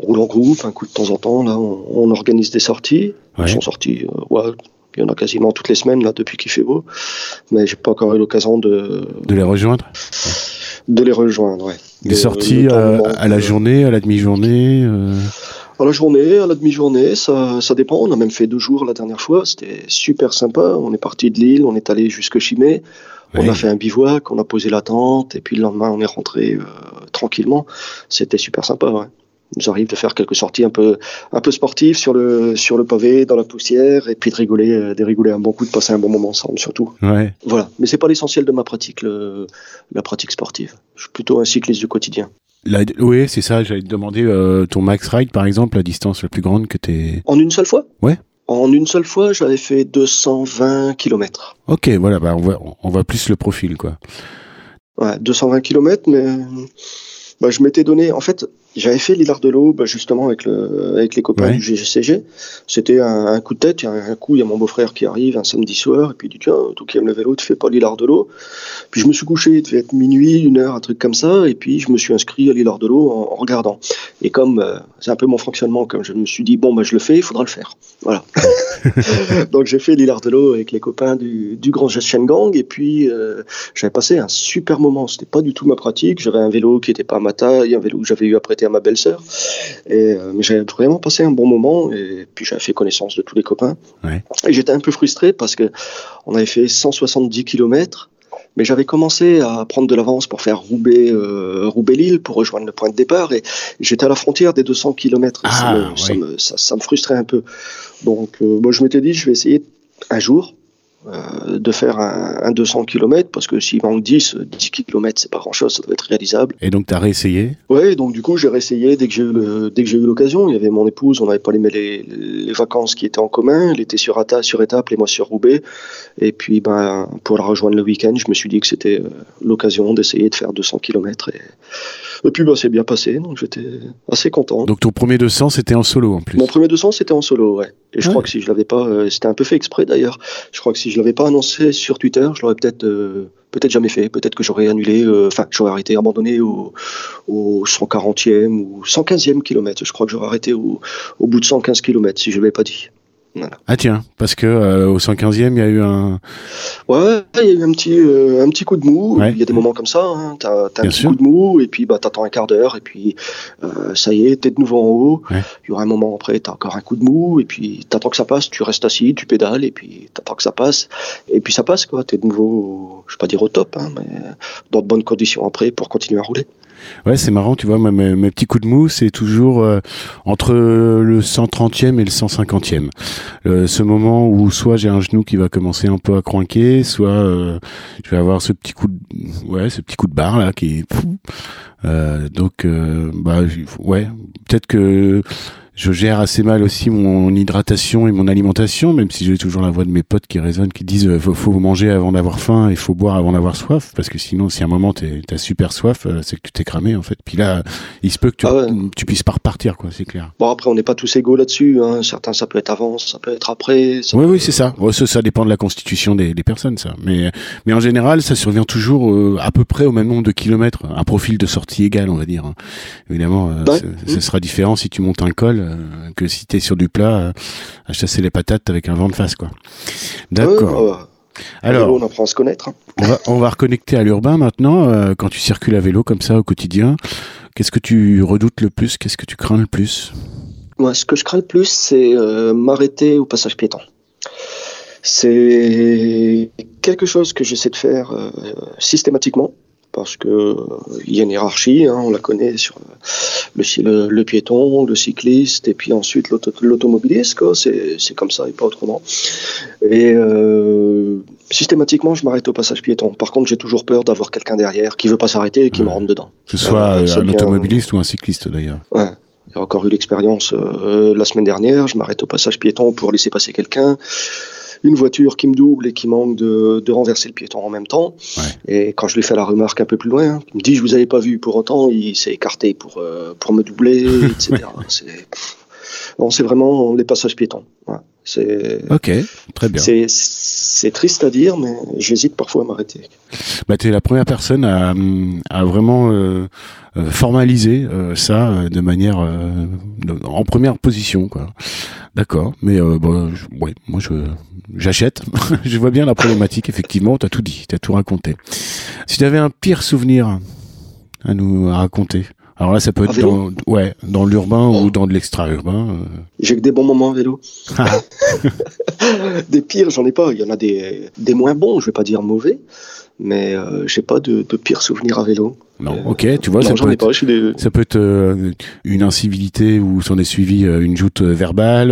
on roule en groupe, un coup de temps en temps. Là, on, on organise des sorties. Ouais. Ils sont sortis. ouais, il y en a quasiment toutes les semaines là depuis qu'il fait beau. Mais j'ai pas encore eu l'occasion de, De les rejoindre? De les rejoindre. Ouais. Des De- sorties euh, à la journée, à la demi-journée euh, À la journée, à la demi-journée, ça, ça dépend. On a même fait deux jours la dernière fois. C'était super sympa. On est parti de Lille, on est allé jusque Chimay. On a fait un bivouac, on a posé la tente, et puis le lendemain, on est rentré euh, tranquillement. C'était super sympa, ouais. Il nous arrive de faire quelques sorties un peu, un peu sportives sur le, sur le pavé, dans la poussière, et puis de rigoler, euh, de rigoler un bon coup, de passer un bon moment ensemble, surtout. Ouais. Voilà. Mais c'est pas l'essentiel de ma pratique, le, la pratique sportive. Je suis plutôt un cycliste du quotidien. La- oui, c'est ça. J'allais te demander euh, ton max ride, par exemple, la distance la plus grande que t'es. En une seule fois? Ouais. En une seule fois, j'avais fait 220 km. Ok, voilà, bah on voit, on plus le profil, quoi. Ouais, 220 km, mais bah, je m'étais donné. En fait, j'avais fait l'Hilar de l'eau, bah, justement, avec, le, avec les copains Ouais. du GGCG. C'était un, un coup de tête. Il y a un coup, il y a mon beau-frère qui arrive un samedi soir, et puis il dit Tiens, toi qui aimes le vélo, tu fais pas l'Hilar de l'eau. Puis je me suis couché, il devait être minuit, une heure, un truc comme ça, et puis je me suis inscrit à l'Hilar de l'eau en, en regardant. Et comme euh, c'est un peu mon fonctionnement, comme je me suis dit Bon, bah, je le fais, il faudra le faire. Voilà. Donc j'ai fait l'Hilar de l'eau avec les copains du, du Grand Gang, et puis. euh, j'avais passé un super moment. C'était pas du tout ma pratique. J'avais un vélo qui était pas à ma taille, un vélo que j'avais eu à à ma belle-sœur. Et, euh, mais j'avais vraiment passé un bon moment. Et puis j'avais fait connaissance de tous les copains. Ouais. Et j'étais un peu frustré parce que on avait fait 170 km. Mais j'avais commencé à prendre de l'avance pour faire Roubaix, euh, Roubaix-Lille pour rejoindre le point de départ. Et j'étais à la frontière des 200 km. Ah, ça, me, ça, oui. me, ça, ça me frustrait un peu. Donc euh, moi, je m'étais dit, je vais essayer un jour euh, de faire un, un 200 km parce que s'il manque 10, 10 km c'est pas grand chose, ça doit être réalisable. Et donc, t'as réessayé? Ouais, donc du coup j'ai réessayé dès que j'ai eu le- dès que j'ai eu l'occasion. Il y avait mon épouse, on n'avait pas les, les, les vacances qui étaient en commun. Elle était sur, Ata, sur étape, et moi sur Roubaix. Et puis ben pour la rejoindre le week-end, je me suis dit que c'était euh, l'occasion d'essayer de faire 200 km. Et, et puis ben, c'est bien passé, donc j'étais assez content. Donc, ton premier 200, c'était en solo en plus. Mon premier 200 c'était en solo, ouais. Et je Ouais. crois que si je l'avais pas, euh, c'était un peu fait exprès d'ailleurs. Je crois que si je l'avais pas annoncé sur Twitter, je l'aurais peut-être euh, peut-être jamais fait. Peut-être que j'aurais annulé, euh, enfin j'aurais arrêté, abandonné au, au 140e ou 115e kilomètre. Je crois que j'aurais arrêté au, au bout de 115 km si je l'avais pas dit. Ah tiens, parce que euh, au 115e, il y a eu un. Ouais, il y a eu un petit, euh, un petit coup de mou. Ouais. Il y a des moments comme ça. Hein. T'as, un Bien petit sûr. coup de mou et puis bah t'attends un quart d'heure et puis euh, ça y est, t'es de nouveau en haut. Ouais. Il y aura un moment après, t'as encore un coup de mou et puis t'attends que ça passe. Tu restes assis, tu pédales et puis t'attends que ça passe et puis ça passe quoi. T'es de nouveau, je vais pas dire au top, hein, mais dans de bonnes conditions après pour continuer à rouler. Ouais, c'est marrant, tu vois, mes, mes petits coups de mou, c'est toujours euh, entre le 130e et le 150e. Euh, ce moment où soit j'ai un genou qui va commencer un peu à croinquer, soit euh, je vais avoir ce petit coup de, ouais, ce petit coup de barre là qui est, euh, donc, euh, bah, ouais, peut-être que je gère assez mal aussi mon hydratation et mon alimentation, même si j'ai toujours la voix de mes potes qui résonnent, qui disent euh, faut, faut manger avant d'avoir faim et faut boire avant d'avoir soif, parce que sinon, si à un moment t'es- t'as super soif, euh, c'est que tu t'es cramé en fait. Puis là, il se peut que tu, Ah ouais. tu puisses pas repartir, quoi, c'est clair. Bon après, on n'est pas tous égaux là-dessus. Hein. Certains ça peut être avant, ça peut être après. ça Oui, peut- oui, c'est ça. Ça. Ça dépend de la constitution des, des personnes, ça. Mais, mais en général, ça survient toujours euh, à peu près au même nombre de kilomètres, un profil de sortie égal, on va dire. hein. Évidemment, euh, Ouais. ce sera différent si tu montes un col. que si t'es sur du plat à chasser les patates avec un vent de face quoi. D'accord. Alors, on apprend à se connaître. Hein. On, va, on va reconnecter à l'urbain maintenant. quand tu circules à vélo comme ça au quotidien, qu'est-ce que tu redoutes le plus? Qu'est-ce que tu crains le plus? Moi, ce que je crains le plus, c'est m'arrêter au passage piéton. C'est quelque chose que j'essaie de faire euh, systématiquement parce que il y a une hiérarchie, hein, on la connaît sur le, le, piéton, le cycliste et puis ensuite l'automobiliste, c'est comme ça et pas autrement. Et euh, systématiquement, je m'arrête au passage piéton. Par contre, j'ai toujours peur d'avoir quelqu'un derrière qui veut pas s'arrêter et qui me rentre dedans. Que ce soit euh, un automobiliste ou un cycliste d'ailleurs. Ouais. J'ai encore eu l'expérience la semaine dernière, je m'arrête au passage piéton pour laisser passer quelqu'un une voiture qui me double et qui manque de, renverser le piéton en même temps. Et quand je lui fais la remarque un peu plus loin, hein, il me dit je vous avais pas vu pour autant, il s'est écarté pour euh, pour me doubler, etc. c'est vraiment les passages piétons. C'est ok, très bien. C'est triste à dire, mais j'hésite parfois à m'arrêter. Bah, tu es la première personne à, à vraiment euh, euh, formaliser ça de manière en première position, quoi. D'accord, mais bon, ouais, moi je j'achète. je vois bien la problématique, effectivement. T'as tout dit, t'as tout raconté. Si tu avais un pire souvenir à nous raconter. Alors là, ça peut être dans, ouais, dans l'urbain ou dans de l'extra-urbain. Euh. J'ai que des bons moments en vélo. Ah. des pires, j'en ai pas. Il y en a des, des moins bons, je vais pas dire mauvais mais euh, j'ai pas de, de pire souvenir à vélo. Non, euh, ok, tu vois, ça, peut être, ça, peut être, une incivilité où s'en est suivi euh, une joute verbale,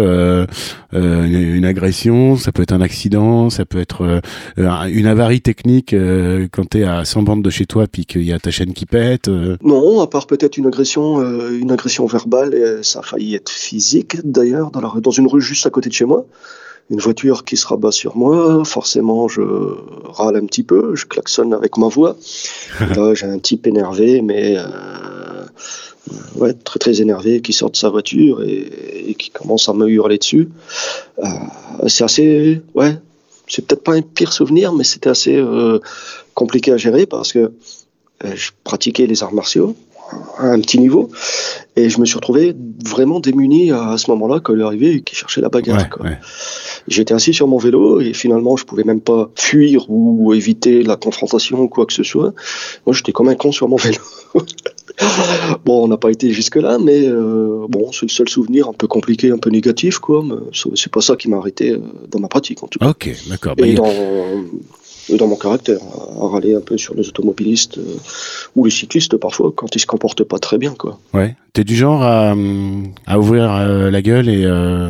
une, agression, ça peut être un accident, ça peut être une avarie technique quand tu es à 100 bandes de chez toi puis qu'il y a ta chaîne qui pète. Non, à part peut-être une agression, une agression verbale, et ça a failli être physique d'ailleurs dans, dans une rue juste à côté de chez moi une voiture qui se rabat sur moi, forcément je râle un petit peu, je klaxonne avec ma voix. Là j'ai un type énervé, mais euh, ouais, très très énervé, qui sort de sa voiture et, qui commence à me hurler dessus. Euh, c'est assez, ouais, c'est peut-être pas un pire souvenir, mais c'était assez euh, compliqué à gérer parce que je pratiquais les arts martiaux un petit niveau. Et je me suis retrouvé vraiment démuni à, ce moment-là quand il est arrivé et qui cherchait la bagarre. J'étais assis sur mon vélo et finalement je pouvais même pas fuir ou éviter la confrontation ou quoi que ce soit. Moi j'étais comme un con sur mon vélo. bon, on n'a pas été jusque-là, mais euh, bon, c'est le seul souvenir un peu compliqué, un peu négatif, quoi. C'est pas ça qui m'a arrêté euh, dans ma pratique, en tout cas. Ok, d'accord. Et bah, dans, dans mon caractère, à râler un peu sur les automobilistes euh, ou les cyclistes parfois quand ils se comportent pas très bien, quoi. Ouais. T'es du genre à, à ouvrir euh, la gueule et euh,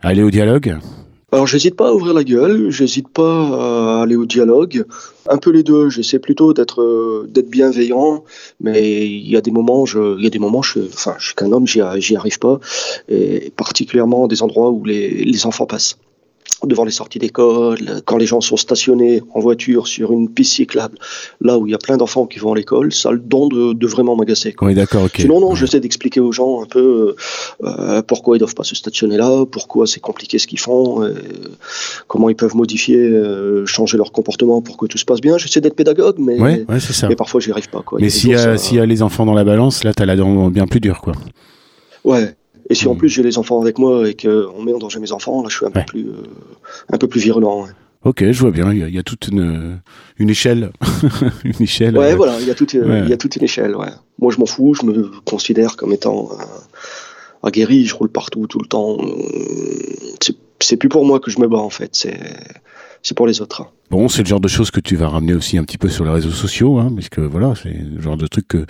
à aller au dialogue? Alors j'hésite pas à ouvrir la gueule, j'hésite pas à aller au dialogue, un peu les deux. J'essaie plutôt d'être d'être bienveillant, mais il y a des moments, je, il y a des moments, je, enfin, je suis qu'un homme, j'y arrive pas, et particulièrement des endroits où les, les enfants passent devant les sorties d'école, quand les gens sont stationnés en voiture sur une piste cyclable, là où il y a plein d'enfants qui vont à l'école, ça a le don de, vraiment m'agacer. Oui, d'accord, ok. Sinon, non, j'essaie d'expliquer aux gens un peu euh, pourquoi ils doivent pas se stationner là, pourquoi c'est compliqué ce qu'ils font, euh, comment ils peuvent modifier, euh, changer leur comportement pour que tout se passe bien. J'essaie d'être pédagogue, mais, ouais, ouais, ça. mais parfois j'y arrive pas. Quoi. Mais s'il y, a, y a les enfants dans la balance, là, tu as la dent bien plus dure, quoi. Ouais, et si en hmm. plus j'ai les enfants avec moi et qu'on met en danger mes enfants, là je suis un, peu, plus, euh, un peu plus virulent. Ok, je vois bien. Il y a, toute une, une échelle, une échelle. Ouais, euh, voilà, il y a toute, il y a toute une échelle. Ouais. Moi, je m'en fous. Je me considère comme étant euh, aguerri. Je roule partout, tout le temps. C'est plus pour moi que je me bats en fait. C'est c'est pour les autres. Bon, c'est le genre de choses que tu vas ramener aussi un petit peu sur les réseaux sociaux, hein, parce que voilà, c'est le genre de truc que,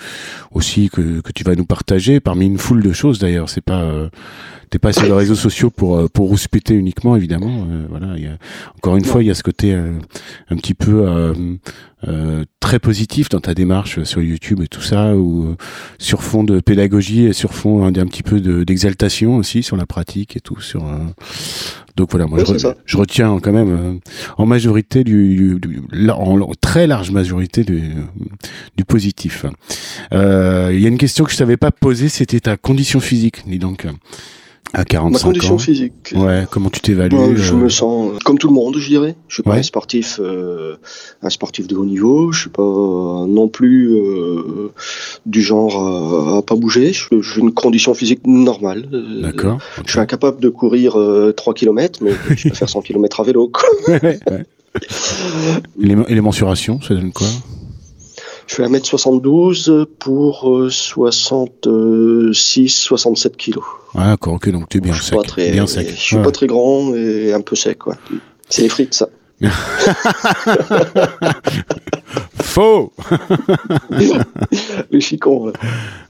aussi que, que tu vas nous partager parmi une foule de choses d'ailleurs. C'est pas euh, t'es pas sur les réseaux sociaux pour euh, pour rouspéter uniquement évidemment. Euh, voilà, y a, encore une fois, il y a ce côté euh, un petit peu très positif dans ta démarche sur YouTube et tout ça, ou sur fond de pédagogie et sur fond un, un petit peu d'exaltation aussi sur la pratique et tout sur donc voilà, moi je, retiens quand même euh, en majorité du, en très large majorité du, du positif. Euh, il y a une question que je t'avais pas posée, c'était ta condition physique, dis donc. À 45 Ma condition ans. physique. Ouais, comment tu t'évalues Ouais, je euh, me sens comme tout le monde, je dirais. Je suis pas Ouais. un sportif, euh, un sportif de haut niveau. Je suis pas euh, non plus euh, du genre à, pas bouger. J'ai une condition physique normale. D'accord. Je suis incapable de courir euh, 3 km, mais je peux faire 100 km à vélo. quoi. Ouais, les, et les mensurations, ça donne quoi? Je fais 1m72 pour euh, 66, 67 kilos. Ah, d'accord, ok, donc tu es bien je sec. pas très, bien sec. je suis Ouais. pas très grand et un peu sec. quoi. C'est les frites, ça. Faux Le chicon. là.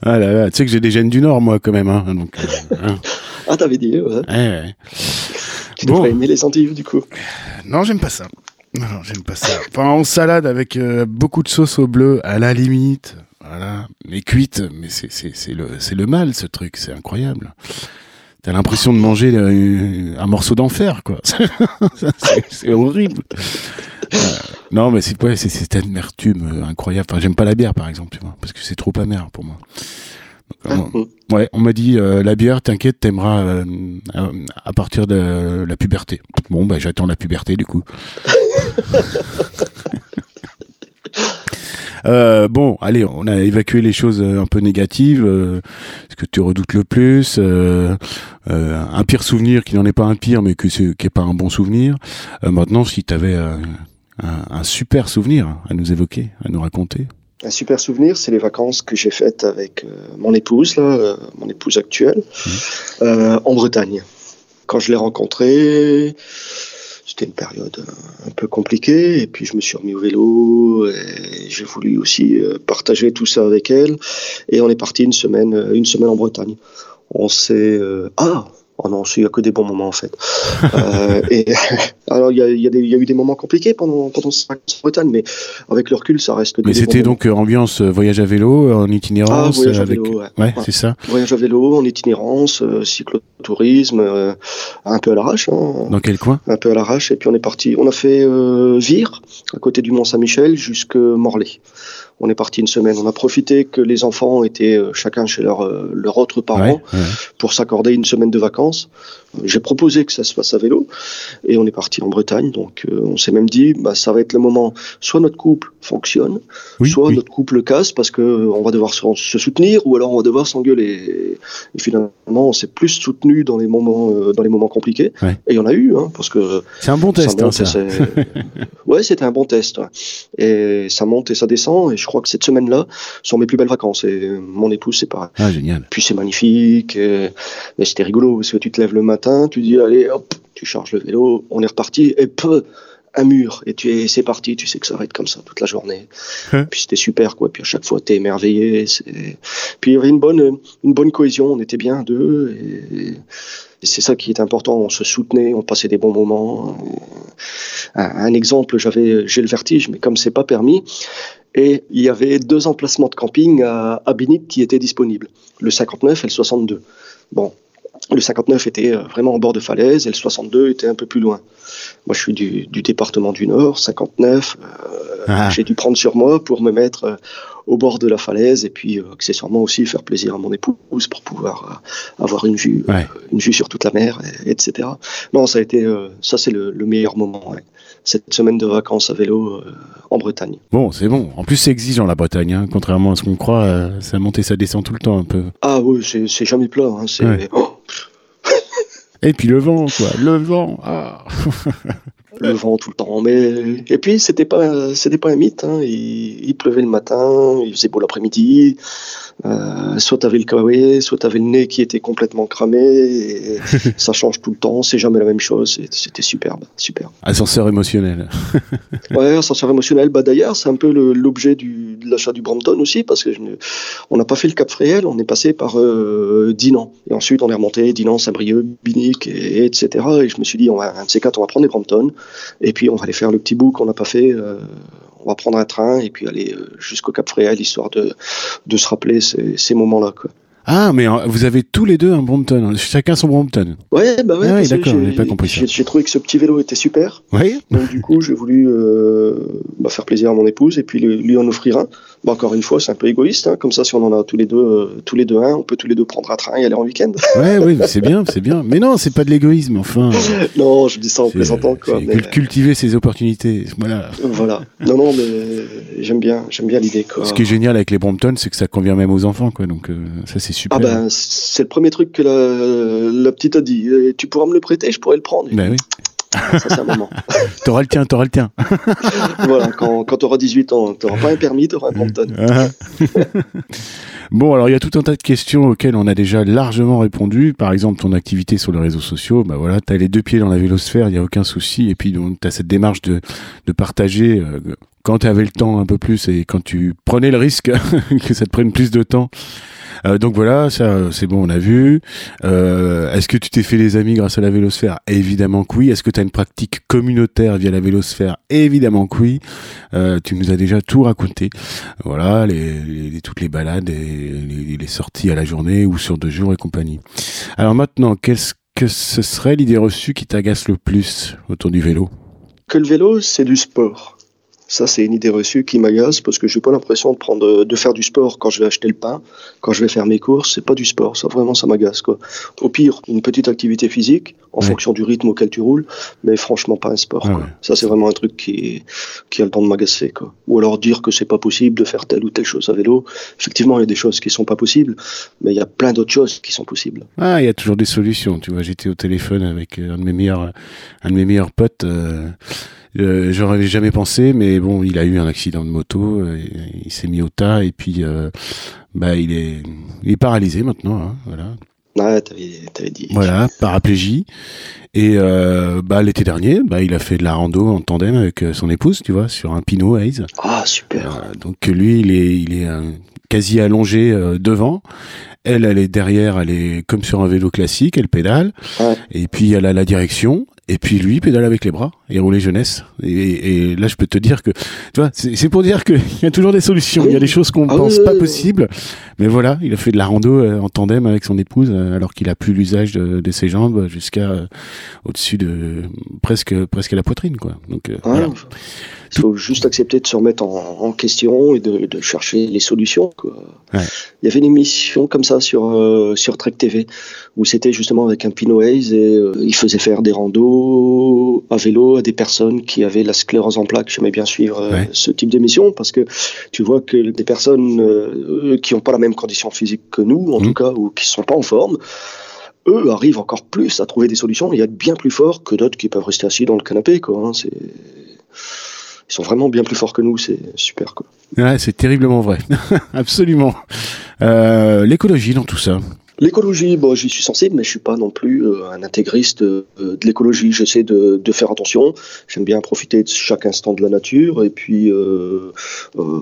Ah là là, tu sais que j'ai des gènes du Nord, moi, quand même. Hein, donc, euh, hein. Ah, t'avais dit, ouais. Ouais, ouais. Tu Bon. devrais aimer les endives, du coup? Non, j'aime pas ça. Non, j'aime pas ça. Enfin, en salade avec euh, beaucoup de sauce au bleu, à la limite. Voilà. Mais cuite, mais c'est, c'est, c'est le, c'est le mal, ce truc. C'est incroyable. T'as l'impression de manger euh, un morceau d'enfer, quoi. c'est, horrible. Euh, non, mais c'est, ouais, c'est, cette amertume incroyable. Enfin, j'aime pas la bière, par exemple, tu vois, parce que c'est trop amer pour moi. Euh, Mm. Ouais, on m'a dit euh, la bière, t'inquiète, t'aimeras euh, à, à partir de la puberté. Bon, bah j'attends la puberté du coup. Euh, bon, allez, on a évacué les choses un peu négatives. euh, ce que tu redoutes le plus, euh, euh, un pire souvenir qui n'en est pas un pire, mais que c'est, qui est pas un bon souvenir. Euh, maintenant, si tu avais un, un super souvenir à nous évoquer, à nous raconter. Un super souvenir, c'est les vacances que j'ai faites avec euh, mon épouse, là, euh, mon épouse actuelle, euh, en Bretagne. Quand je l'ai rencontrée, c'était une période un peu compliquée, et puis je me suis remis au vélo, et j'ai voulu aussi partager tout ça avec elle, et on est parti une semaine, une semaine en Bretagne. On s'est... ah Oh non, il n'y a que des bons moments en fait. Euh, et alors il y a, il y a des- il y a eu des moments compliqués pendant pendant en Bretagne, mais avec le recul, ça reste que Mais c'était donc euh, ambiance euh, voyage à vélo, en itinérance, Ah, voyage à avec. vélo, ouais. ouais, Ouais. c'est ça. Voyage à vélo, en itinérance, euh, cyclotourisme, un peu à l'arrache, hein, Dans quel coin? Un peu à l'arrache. Et puis on est parti. On a fait Vire, à côté du Mont Saint-Michel, jusque Morlaix. On est parti une semaine. On a profité que les enfants étaient euh, chacun chez leur, euh, leur autre parent Ouais, ouais. pour s'accorder une semaine de vacances. J'ai proposé que ça se fasse à vélo et on est parti en Bretagne. Donc euh, on s'est même dit, bah, ça va être le moment. Soit notre couple fonctionne, Oui, soit oui. notre couple casse parce que euh, on va devoir se, se soutenir ou alors on va devoir s'engueuler. Et finalement, on s'est plus soutenu dans les moments euh, dans les moments compliqués. Ouais. Et il y en a eu, hein, parce que C'est un bon ça test, hein, monte ça. ouais, c'était un bon test. ouais. Et ça monte et ça descend. Et je crois que cette semaine-là sont mes plus belles vacances. Et mon épouse, c'est pareil. Ah, génial. Puis c'est magnifique. et- Mais c'était rigolo parce que tu te lèves le matin, tu dis allez hop, tu charges le vélo, on est reparti et peu un mur et tu es c'est parti, tu sais que ça va être comme ça toute la journée. Hein? Puis c'était super quoi. Puis à chaque fois t'es émerveillé. c'est- Puis il y avait une bonne une bonne cohésion, on était bien deux et, et c'est ça qui est important. On se soutenait, on passait des bons moments. Un, un exemple, j'avais j'ai le vertige, mais comme c'est pas permis. Et il y avait deux emplacements de camping à, à Binic qui étaient disponibles, le 59 et le 62. Bon, le 59 était euh, vraiment en bord de falaise et le 62 était un peu plus loin. Moi, je suis du, du département du Nord, 59. euh, Ah. J'ai dû prendre sur moi pour me mettre euh, au bord de la falaise et puis euh, accessoirement aussi faire plaisir à mon épouse pour pouvoir avoir une vue, Ouais. une vue sur toute la mer, et- etc. Non, ça a été, ça c'est le, le meilleur moment. ouais. Cette semaine de vacances à vélo en Bretagne. Bon, c'est bon. En plus, c'est exigeant la Bretagne, hein. contrairement à ce qu'on croit. ça monte et ça descend tout le temps un peu. Ah oui, c'est c'est jamais plat. Hein, c'est Ouais. oh, Et puis le vent, quoi. Le vent. Ah. le vent tout le temps. Mais et puis c'était pas c'était pas un mythe. Hein. Il, il pleuvait le matin, il faisait beau l'après-midi. Euh, soit t'avais le kawaii, soit t'avais le nez qui était complètement cramé. Et ça change tout le temps. C'est jamais la même chose. C'était superbe, superbe. Ascenseur émotionnel. Ouais, ascenseur émotionnel. Bah d'ailleurs, c'est un peu l'objet de l'achat du Brampton aussi, parce que je ne- on n'a pas fait le Cap Fréhel, on est passé par euh, Dinan. Et ensuite, on est remonté Dinan, Saint-Brieuc, Binic, et, etc. Et je me suis dit, on va, un de ces quatre, on va prendre les Brampton, et puis on va aller faire le petit bout qu'on n'a pas fait. euh, on va prendre un train et puis aller euh, jusqu'au Cap Fréhel, histoire de, de se rappeler ces, ces moments-là. Quoi. Ah, mais euh, vous avez tous les deux un Brompton. hein. Chacun son Brompton. Ouais, bah ouais. Ah oui, d'accord, j'ai- j'avais pas compris ça. J'ai j'ai trouvé que ce petit vélo était super. Oui Donc du coup, j'ai voulu euh, bah, faire plaisir à mon épouse et puis lui, lui en offrir un. Bon, encore une fois, c'est un peu égoïste. Hein. Comme ça, si on en a tous les deux, euh, tous les deux un, on peut tous les deux prendre un train et aller en week-end. Ouais, oui, c'est bien, c'est bien. Mais non, c'est pas de l'égoïsme, enfin. non, je dis ça en plaisantant. Quoi, mais... Cultiver ses opportunités. Voilà. Voilà. Non, non, mais j'aime bien, j'aime bien l'idée. Quoi. Ce qui est génial avec les Brompton, c'est que ça convient même aux enfants, quoi. Donc euh, ça, c'est super. Ah ben, c'est le premier truc que la, la petite a dit. Tu pourras me le prêter, je pourrais le prendre. Ben oui. Ça, c'est un moment. t'auras le tien, t'auras le tien. voilà, quand, quand t'auras 18 ans, t'auras pas un permis, t'auras un Brompton. Ah. bon, alors il y a tout un tas de questions auxquelles on a déjà largement répondu. Par exemple, ton activité sur les réseaux sociaux, bah voilà, t'as les deux pieds dans la vélosphère, il y a aucun souci. Et puis, t'as cette démarche de, de partager euh, quand tu avais le temps un peu plus et quand tu prenais le risque que ça te prenne plus de temps euh, donc voilà, ça c'est bon, on a vu. Euh, Est-ce que tu t'es fait des amis grâce à la vélosphère? Évidemment que oui. Est-ce que tu as une pratique communautaire via la vélosphère? Évidemment que oui. Euh, tu nous as déjà tout raconté. Voilà, les toutes les balades, et les, les, sorties à la journée ou sur deux jours et compagnie. Alors maintenant, qu'est-ce que ce serait l'idée reçue qui t'agace le plus autour du vélo? Que le vélo, c'est du sport. Ça, c'est une idée reçue qui m'agace parce que j'ai pas l'impression de prendre, de faire du sport quand je vais acheter le pain, quand je vais faire mes courses. C'est pas du sport. Ça, vraiment, ça m'agace, quoi. Au pire, une petite activité physique en fonction du rythme auquel tu roules, mais franchement, pas un sport, quoi. Ça, c'est vraiment un truc qui, qui a le temps de m'agacer, quoi. Ou alors dire que c'est pas possible de faire telle ou telle chose à vélo. Effectivement, il y a des choses qui sont pas possibles, mais il y a plein d'autres choses qui sont possibles. Ah, il y a toujours des solutions. Tu vois, j'étais au téléphone avec un de mes meilleurs, un de mes meilleurs potes, euh, euh, J'aurais jamais pensé, mais bon, il a eu un accident de moto, euh, il s'est mis au tas et puis euh, bah il est, il est paralysé maintenant, hein, voilà. Ouais, t'avais dit. Voilà, paraplégie. Et euh, bah l'été dernier, bah il a fait de la rando en tandem avec son épouse, tu vois, sur un Pinot Haze. Ah super. Donc lui, il est, il est quasi allongé devant. Elle, elle est derrière, elle est comme sur un vélo classique, elle pédale. Ouais. Et puis elle a la direction et puis lui, pédale avec les bras et rouler jeunesse. Et, et, là, je peux te dire que, tu vois, c'est pour dire qu'il y a toujours des solutions. Il y a des choses qu'on ne ah pense pas possibles. Mais voilà, il a fait de la rando euh, en tandem avec son épouse, euh, alors qu'il a plus l'usage de, de, ses jambes jusqu'à euh, au-desdessus de presque presque à la poitrine, quoi. Donc voilà. Il faut juste accepter de se remettre en, en question et de, de, chercher les solutions. Quoi. Ouais. Il y avait une émission comme ça sur euh, sur Trek TV où c'était justement avec un Pinot Haze et il faisait faire des randos à vélo à des personnes qui avaient la sclérose en plaques. J'aimais bien suivre euh, ouais. ce type d'émission parce que tu vois que des personnes euh, qui n'ont pas la même condition physique que nous, en Mmh. tout cas, ou qui sont pas en forme, eux arrivent encore plus à trouver des solutions et à être bien plus forts que d'autres qui peuvent rester assis dans le canapé. Quoi, hein. C'est ils sont vraiment bien plus forts que nous, c'est super quoi. Ouais, c'est terriblement vrai, absolument. Euh, L'écologie dans tout ça. L'écologie, bon, j'y suis sensible, mais je suis pas non plus euh, un intégriste euh, de l'écologie. J'essaie de, de, faire attention. J'aime bien profiter de chaque instant de la nature et puis euh,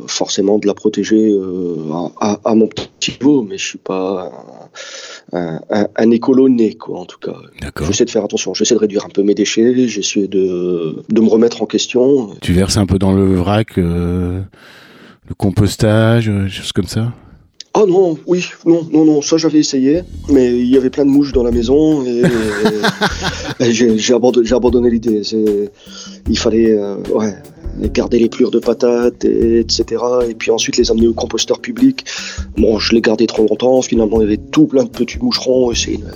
forcément de la protéger à, à, à, mon petit niveau. Mais je suis pas un, un, un écolo né, quoi, en tout cas. J'essaie de faire attention. J'essaie de réduire un peu mes déchets. J'essaie de, de me remettre en question. Tu verses un peu dans le vrac, le compostage, choses comme ça? Ah non, oui, non, non, non, ça j'avais essayé, mais il y avait plein de mouches dans la maison et, et j'ai abandonné, abandonné l'idée. Il fallait euh, ouais, garder les plures de patates, et, etc. Et puis ensuite les amener au composteur public. Bon, je l'ai gardé trop longtemps, finalement il y avait tout plein de petits moucherons et c'est une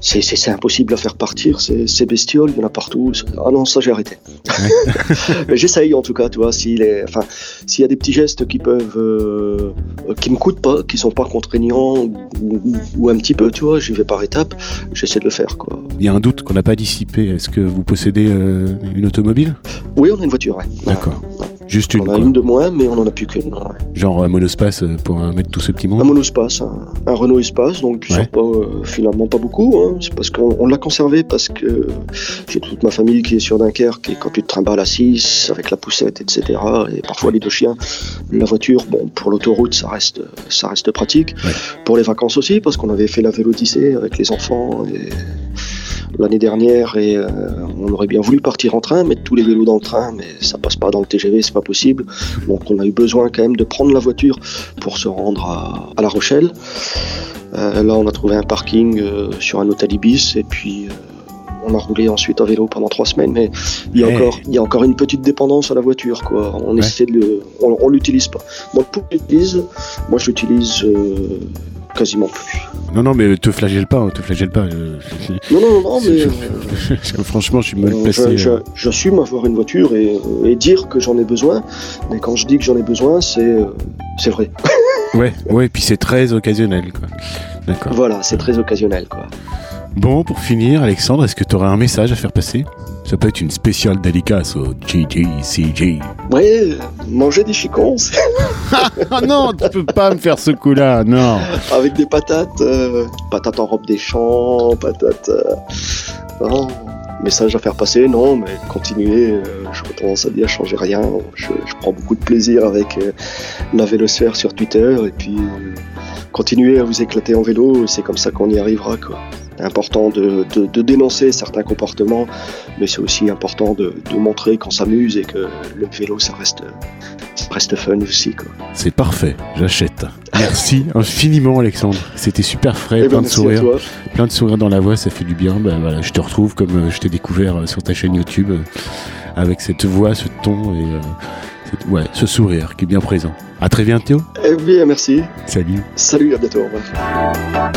c'est impossible à faire partir ces, bestioles, il y en a partout. Ah non, ça j'ai arrêté. Mais j'essaye en tout cas, tu vois, s'il enfin, s'il y a des petits gestes qui peuvent, euh, qui me coûtent pas, qui sont pas contraignants ou, ou, ou un petit peu, tu vois, j'y vais par étapes, j'essaie de le faire, quoi. Il y a un doute qu'on n'a pas dissipé. Est-ce que vous possédez euh, une automobile? Oui, on a une voiture, ouais. D'accord. Juste une. On a une de moins, mais on en a plus qu'une. Ouais. Genre un monospace pour mettre tout ce petit monde Un monospace, un, un Renault Espace, donc ouais. pas, euh, finalement pas beaucoup. Hein. C'est parce qu'on l'a conservé parce que j'ai toute ma famille qui est sur Dunkerque et quand tu te trimbales à 6 avec la poussette, etc. Et parfois les deux chiens, la voiture, bon, pour l'autoroute, ça reste, ça reste pratique. Pour les vacances aussi, parce qu'on avait fait la Vélodyssée avec les enfants. Et l'année dernière et euh, on aurait bien voulu partir en train, mettre tous les vélos dans le train, mais ça passe pas dans le TGV, c'est pas possible. Donc on a eu besoin quand même de prendre la voiture pour se rendre à, à La Rochelle. Euh, là on a trouvé un parking euh, sur un hôtel Ibis et puis on a roulé ensuite à vélo pendant trois semaines, mais il y a, encore, il y a encore une petite dépendance à la voiture. Quoi. On Ouais. essaie de le, on, on l'utilise pas. Moi, pour l'utilise, moi je l'utilise euh, quasiment plus. Non, non, mais te flagelle pas, hein, te flagelle pas. euh, Non, non, non, mais euh, Franchement, je suis mal placé. euh. J'assume avoir une voiture et, et dire que j'en ai besoin. Mais quand je dis que j'en ai besoin, c'est vrai. Ouais, ouais, puis c'est très occasionnel, quoi. D'accord. Voilà, c'est très occasionnel. Quoi. Bon, pour finir, Alexandre, est-ce que tu aurais un message à faire passer? Ça peut être une spéciale dédicace au GGCG. Ouais, manger des chicons c'est- Ah non, tu peux pas me faire ce coup-là, non. avec des patates, euh, patates en robe des champs, patates. euh, non, message à faire passer, non, mais continuez. euh, J'aurais tendance à dire, changez rien. Je, je prends beaucoup de plaisir avec euh, la vélosphère sur Twitter et puis continuez à vous éclater en vélo. C'est comme ça qu'on y arrivera. Quoi. C'est important de, de- de dénoncer certains comportements, mais c'est aussi important de, de montrer qu'on s'amuse et que le vélo, ça reste, ça reste fun aussi. Quoi. C'est parfait, j'achète. Merci infiniment, Alexandre. C'était super frais, Eh ben, plein de sourires. Plein de sourires dans la voix, ça fait du bien. Ben, voilà, je te retrouve comme euh, je t'ai découvert euh, sur ta chaîne YouTube, euh, avec cette voix, ce ton et euh, ouais, ce sourire qui est bien présent. À très bientôt. Eh bien, merci. Salut. Salut, à bientôt. Au revoir.